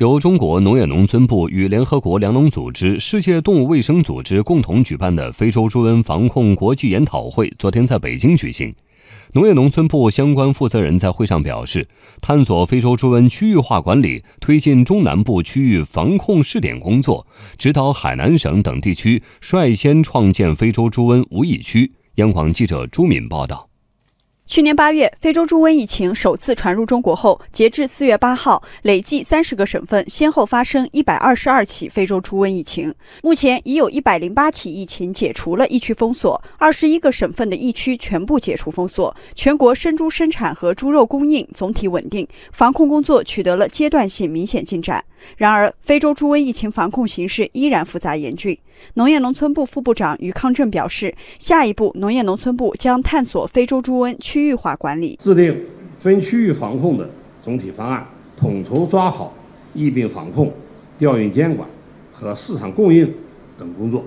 由中国农业农村部与联合国粮农组织、世界动物卫生组织共同举办的非洲猪瘟防控国际研讨会昨天在北京举行。农业农村部相关负责人在会上表示，探索非洲猪瘟区域化管理，推进中南部区域防控试点工作，指导海南省等地区率先创建非洲猪瘟无疫区。央广记者朱敏报道。去年八月，非洲猪瘟疫情首次传入中国后，截至四月八号，累计三十个省份先后发生一百二十二起非洲猪瘟疫情。目前已有一百零八起疫情解除了疫区封锁，二十一个省份的疫区全部解除封锁。全国生猪生产和猪肉供应总体稳定，防控工作取得了阶段性明显进展。然而，非洲猪瘟疫情防控形势依然复杂严峻。农业农村部副部长于康正表示，下一步农业农村部将探索非洲猪瘟区区域化管理，制定分区域防控的总体方案，统筹抓好疫病防控、调运监管和市场供应等工作，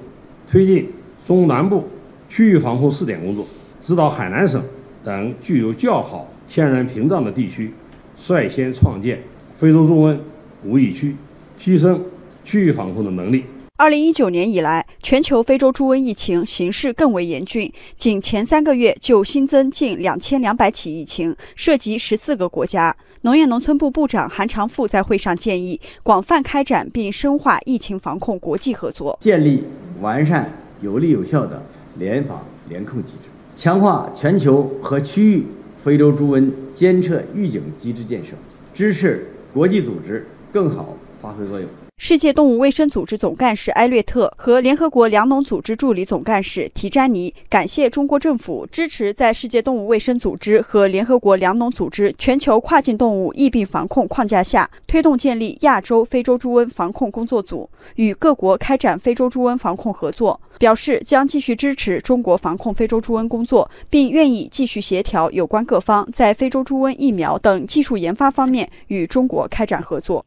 推进中南部区域防控试点工作，指导海南省等具有较好天然屏障的地区率先创建非洲猪瘟无疫区，提升区域防控的能力。二零一九年以来，全球非洲猪瘟疫情形势更为严峻，仅前三个月就新增近两千两百起疫情，涉及十四个国家。农业农村部部长韩长赋在会上建议，广泛开展并深化疫情防控国际合作，建立完善、有力有效的联防联控机制，强化全球和区域非洲猪瘟监测预警机制建设，支持国际组织更好发挥作用。世界动物卫生组织总干事埃略特和联合国粮农组织助理总干事提詹尼感谢中国政府支持在世界动物卫生组织和联合国粮农组织全球跨境动物疫病防控框架下，推动建立亚洲非洲猪瘟防控工作组，与各国开展非洲猪瘟防控合作。表示将继续支持中国防控非洲猪瘟工作，并愿意继续协调有关各方在非洲猪瘟疫苗等技术研发方面与中国开展合作。